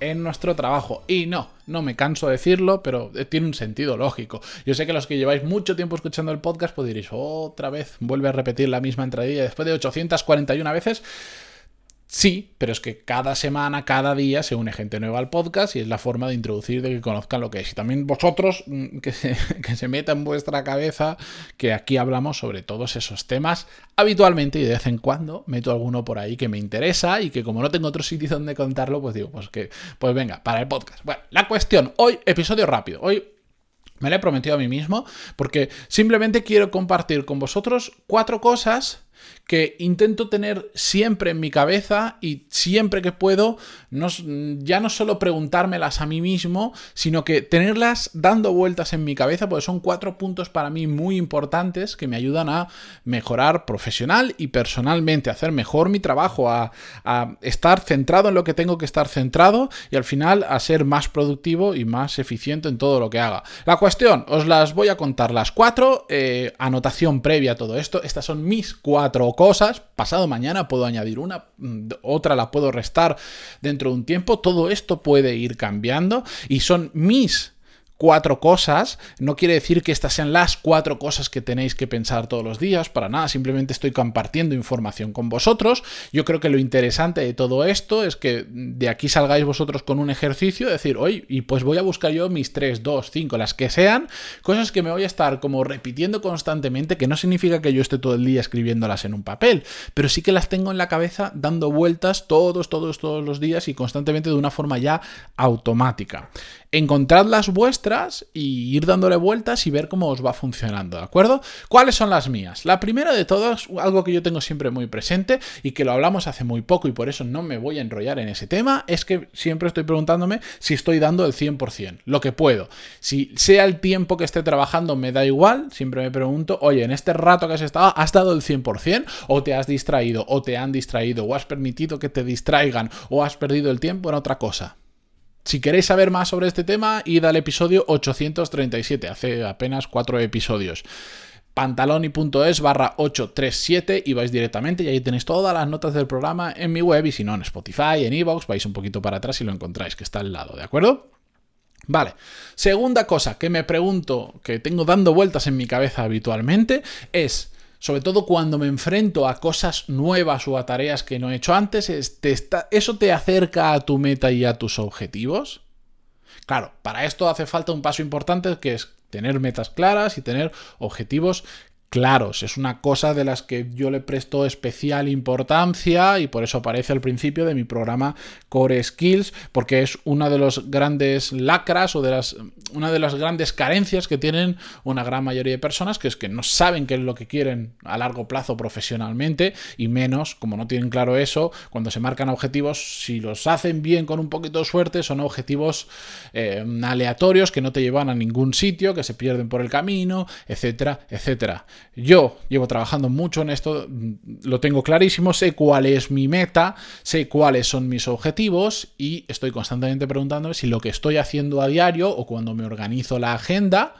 en nuestro trabajo. Y no, no me canso de decirlo, pero tiene un sentido lógico. Yo sé que los que lleváis mucho tiempo escuchando el podcast, pues diréis, otra vez vuelve a repetir la misma entradilla después de 841 veces. Sí, pero es que cada semana, cada día se une gente nueva al podcast y es la forma de introducir, de que conozcan lo que es. Y también vosotros, mm, que se, que se meta en vuestra cabeza que aquí hablamos sobre todos esos temas habitualmente y de vez en cuando meto alguno por ahí que me interesa y que como no tengo otro sitio donde contarlo, pues digo, pues que, pues venga, para el podcast. Bueno, la cuestión, hoy episodio rápido, hoy me lo he prometido a mí mismo porque simplemente quiero compartir con vosotros cuatro cosas que intento tener siempre en mi cabeza y siempre que puedo, no, ya no solo preguntármelas a mí mismo, sino que tenerlas dando vueltas en mi cabeza, porque son cuatro puntos para mí muy importantes que me ayudan a mejorar profesional y personalmente, a hacer mejor mi trabajo, a, estar centrado en lo que tengo que estar centrado y al final a ser más productivo y más eficiente en todo lo que haga. La cuestión, os las voy a contar las cuatro, eh, anotación previa a todo esto, estas son mis cuatro cosas. Pasado mañana puedo añadir una, mm, otra la puedo restar dentro de un tiempo. Todo esto puede ir cambiando y son mis cuatro cosas, no quiere decir que estas sean las cuatro cosas que tenéis que pensar todos los días, para nada, simplemente estoy compartiendo información con vosotros. Yo creo que lo interesante de todo esto es que de aquí salgáis vosotros con un ejercicio, decir, oye, y pues voy a buscar yo mis 3, 2, 5, las que sean, cosas que me voy a estar como repitiendo constantemente, que no significa que yo esté todo el día escribiéndolas en un papel, pero sí que las tengo en la cabeza dando vueltas todos, todos, todos los días y constantemente de una forma ya automática. Encontrad las y ir dándole vueltas y ver cómo os va funcionando, ¿de acuerdo? ¿Cuáles son las mías? La primera de todas, algo que yo tengo siempre muy presente y que lo hablamos hace muy poco y por eso no me voy a enrollar en ese tema, es que siempre estoy preguntándome si estoy dando el 100%, lo que puedo. Si sea el tiempo que esté trabajando, me da igual, siempre me pregunto, oye, en este rato que has estado, ¿has dado el 100% o te has distraído o te han distraído o has permitido que te distraigan o has perdido el tiempo en otra cosa? Si queréis saber más sobre este tema, id al episodio 837, hace apenas cuatro episodios pantaloni.es barra 837 y vais directamente y ahí tenéis todas las notas del programa en mi web y si no en Spotify, en Evox, vais un poquito para atrás y lo encontráis, que está al lado, ¿de acuerdo? Vale, segunda cosa que me pregunto, que tengo dando vueltas en mi cabeza habitualmente, es sobre todo cuando me enfrento a cosas nuevas o a tareas que no he hecho antes, ¿eso te acerca a tu meta y a tus objetivos? Claro, para esto hace falta un paso importante que es tener metas claras y tener objetivos claros. Es una cosa de las que yo le presto especial importancia y por eso aparece al principio de mi programa Core Skills, porque es una de los grandes lacras o de las una de las grandes carencias que tienen una gran mayoría de personas, que es que no saben qué es lo que quieren a largo plazo profesionalmente y menos, como no tienen claro eso, cuando se marcan objetivos, si los hacen bien con un poquito de suerte, son objetivos eh, aleatorios que no te llevan a ningún sitio, que se pierden por el camino, etcétera, etcétera. Yo llevo trabajando mucho en esto, lo tengo clarísimo, sé cuál es mi meta, sé cuáles son mis objetivos y estoy constantemente preguntándome si lo que estoy haciendo a diario o cuando me organizo la agenda,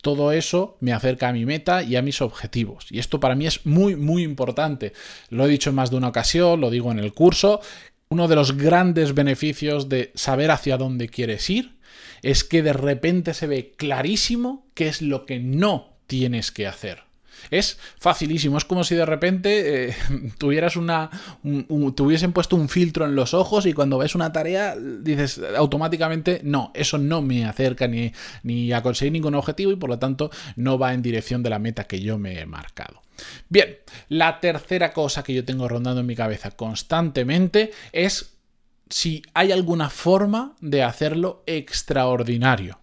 todo eso me acerca a mi meta y a mis objetivos. Y esto para mí es muy, muy importante. Lo he dicho en más de una ocasión, lo digo en el curso. Uno de los grandes beneficios de saber hacia dónde quieres ir es que de repente se ve clarísimo qué es lo que no tienes que hacer. Es facilísimo, es como si de repente eh, tuvieras una. te hubiesen puesto un filtro en los ojos y cuando ves una tarea dices automáticamente no, eso no me acerca ni, ni a conseguir ningún objetivo y por lo tanto no va en dirección de la meta que yo me he marcado. Bien, la tercera cosa que yo tengo rondando en mi cabeza constantemente es si hay alguna forma de hacerlo extraordinario.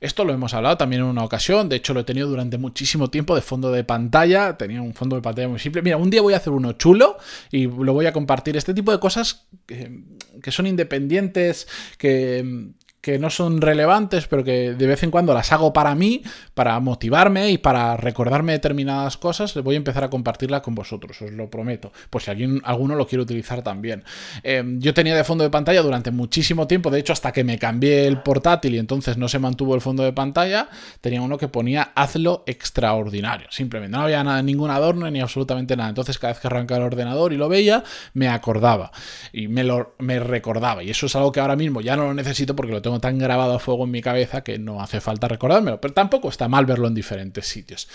Esto lo hemos hablado también en una ocasión, de hecho lo he tenido durante muchísimo tiempo de fondo de pantalla, tenía un fondo de pantalla muy simple. Mira, un día voy a hacer uno chulo y lo voy a compartir. Este tipo de cosas que, que son independientes, que, que no son relevantes, pero que de vez en cuando las hago para mí, para motivarme y para recordarme determinadas cosas, voy a empezar a compartirla con vosotros, os lo prometo, por si alguien, alguno lo quiere utilizar también. Em, yo tenía de fondo de pantalla durante muchísimo tiempo, de hecho hasta que me cambié el portátil y entonces no se mantuvo el fondo de pantalla, tenía uno que ponía hazlo extraordinario, simplemente, no había nada, ningún adorno ni absolutamente nada, entonces cada vez que arrancaba el ordenador y lo veía, me acordaba y me, lo, me recordaba, y eso es algo que ahora mismo ya no lo necesito porque lo tengo tan grabado a fuego en mi cabeza que no hace falta recordármelo, pero tampoco está mal verlo en diferentes sitios.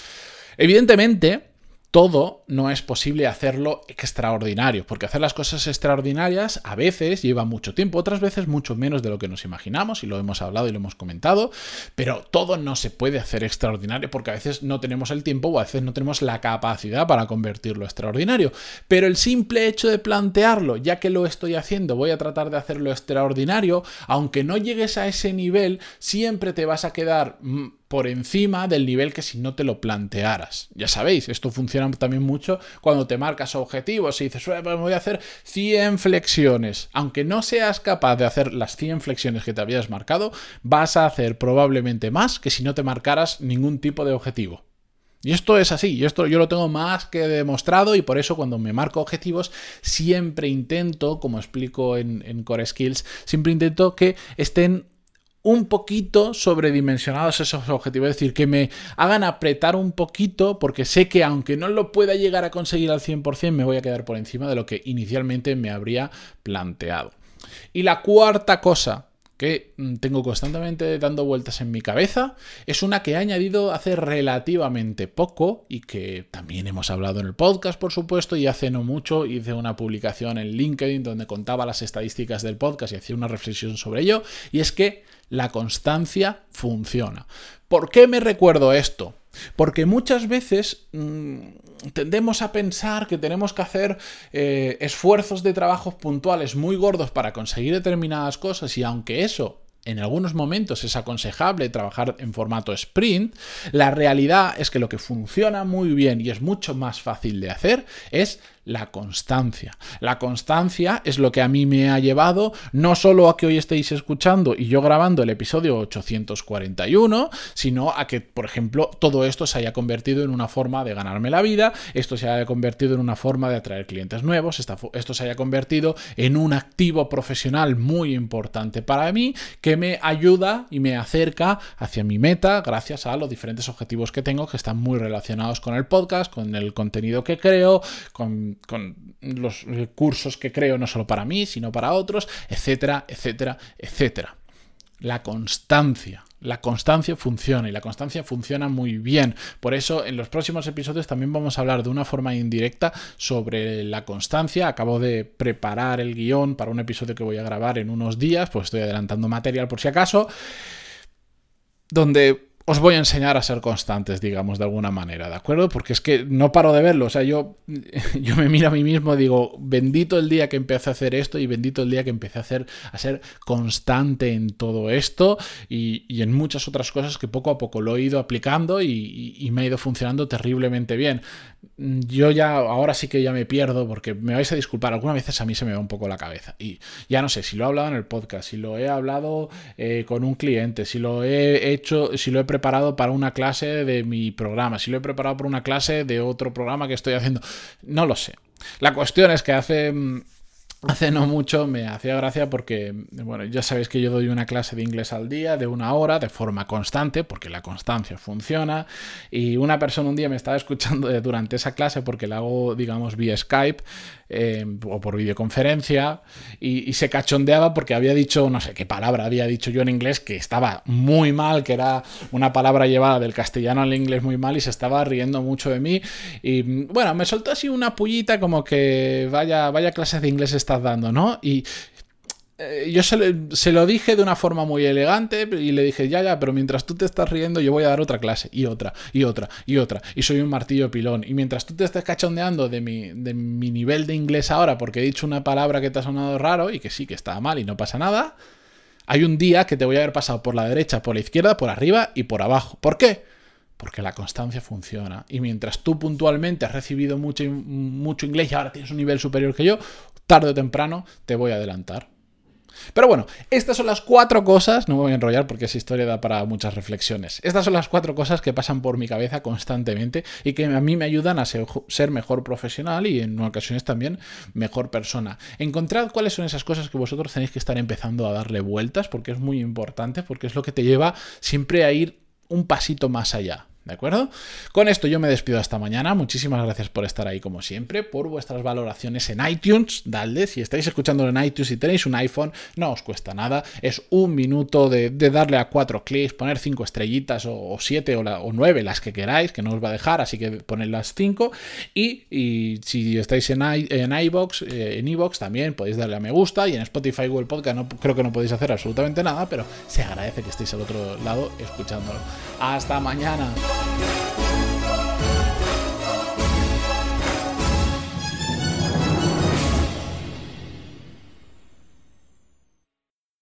Evidentemente, todo no es posible hacerlo extraordinario, porque hacer las cosas extraordinarias a veces lleva mucho tiempo, otras veces mucho menos de lo que nos imaginamos, y lo hemos hablado y lo hemos comentado, pero todo no se puede hacer extraordinario porque a veces no tenemos el tiempo o a veces no tenemos la capacidad para convertirlo extraordinario. Pero el simple hecho de plantearlo, ya que lo estoy haciendo, voy a tratar de hacerlo extraordinario, aunque no llegues a ese nivel, siempre te vas a quedar mm, por encima del nivel que si no te lo plantearas. Ya sabéis, esto funciona también mucho cuando te marcas objetivos y dices, pues voy a hacer 100 flexiones. Aunque no seas capaz de hacer las 100 flexiones que te habías marcado, vas a hacer probablemente más que si no te marcaras ningún tipo de objetivo. Y esto es así, y esto yo lo tengo más que demostrado y por eso cuando me marco objetivos siempre intento, como explico en, en Core Skills, siempre intento que estén un poquito sobredimensionados esos objetivos, es decir, que me hagan apretar un poquito porque sé que aunque no lo pueda llegar a conseguir al 100%, me voy a quedar por encima de lo que inicialmente me habría planteado. Y la cuarta cosa que mm, tengo constantemente dando vueltas en mi cabeza, es una que he añadido hace relativamente poco y que también hemos hablado en el podcast, por supuesto, y hace no mucho hice una publicación en LinkedIn donde contaba las estadísticas del podcast y hacía una reflexión sobre ello, y es que la constancia funciona. ¿Por qué me recuerdo esto? Porque muchas veces mm, tendemos a pensar que tenemos que hacer eh, esfuerzos de trabajos puntuales muy gordos para conseguir determinadas cosas y aunque eso en algunos momentos es aconsejable trabajar en formato sprint, la realidad es que lo que funciona muy bien y es mucho más fácil de hacer es la constancia. La constancia es lo que a mí me ha llevado no solo a que hoy estéis escuchando y yo grabando el episodio 841, sino a que, por ejemplo, todo esto se haya convertido en una forma de ganarme la vida, esto se haya convertido en una forma de atraer clientes nuevos, esto se haya convertido en un activo profesional muy importante para mí que me ayuda y me acerca hacia mi meta gracias a los diferentes objetivos que tengo que están muy relacionados con el podcast, con el contenido que creo, con con los cursos que creo no solo para mí, sino para otros, etcétera, etcétera, etcétera. La constancia. La constancia funciona y la constancia funciona muy bien. Por eso en los próximos episodios también vamos a hablar de una forma indirecta sobre la constancia. Acabo de preparar el guion para un episodio que voy a grabar en unos días, pues estoy adelantando material por si acaso, donde os voy a enseñar a ser constantes, digamos, de alguna manera, ¿de acuerdo? Porque es que no paro de verlo, o sea, yo, yo me miro a mí mismo y digo, bendito el día que empecé a hacer esto y bendito el día que empecé a, hacer, a ser constante en todo esto y, en muchas otras cosas que poco a poco lo he ido aplicando y, me ha ido funcionando terriblemente bien. Yo ya, ahora sí que ya me pierdo porque me vais a disculpar, algunas veces a mí se me va un poco la cabeza y ya no sé si lo he hablado en el podcast, si lo he hablado eh, con un cliente, si lo he hecho, si lo he preparado para una clase de mi programa, si lo he preparado para una clase de otro programa que estoy haciendo, no lo sé. La cuestión es que hace mm, Hace no mucho me hacía gracia porque, bueno, ya sabéis que yo doy una clase de inglés al día de una hora de forma constante, porque la constancia funciona, y una persona un día me estaba escuchando durante esa clase porque la hago, digamos, vía Skype eh, o por videoconferencia, y, se cachondeaba porque había dicho, no sé qué palabra había dicho yo en inglés que estaba muy mal, que era una palabra llevada del castellano al inglés muy mal, y se estaba riendo mucho de mí, y bueno, me soltó así una pullita como que vaya, vaya clases de inglés estás dando, ¿no? Y eh, yo se, lo dije de una forma muy elegante y le dije, ya, ya, pero mientras tú te estás riendo, yo voy a dar otra clase, y otra, y otra, y otra, y soy un martillo pilón. Y mientras tú te estés cachondeando de mi, de mi nivel de inglés ahora, porque he dicho una palabra que te ha sonado raro y que sí, que estaba mal y no pasa nada, Hay un día que te voy a haber pasado por la derecha, por la izquierda, por arriba y por abajo. ¿Por qué? Porque la constancia funciona. Y mientras tú puntualmente has recibido mucho, mucho inglés y ahora tienes un nivel superior que yo, tarde o temprano te voy a adelantar. Pero bueno, estas son las cuatro cosas, no me voy a enrollar porque esa historia da para muchas reflexiones. Estas son las cuatro cosas que pasan por mi cabeza constantemente y que a mí me ayudan a ser, mejor profesional y en ocasiones también mejor persona. Encontrad cuáles son esas cosas que vosotros tenéis que estar empezando a darle vueltas porque es muy importante, porque es lo que te lleva siempre a ir un pasito más allá. ¿De acuerdo? Con esto yo me despido hasta mañana. Muchísimas gracias por estar ahí como siempre, por vuestras valoraciones en iTunes. Dale, si estáis escuchando en iTunes y tenéis un iPhone, no os cuesta nada. Es un minuto de, darle a cuatro clics, poner cinco estrellitas o, siete o, nueve, las que queráis, que no os va a dejar, así que poned las cinco. Y, si estáis en, en iBox, eh, en iBox también podéis darle a me gusta y en Spotify o el podcast no, creo que no podéis hacer absolutamente nada, pero se agradece que estéis al otro lado escuchándolo. Hasta mañana. Thank you.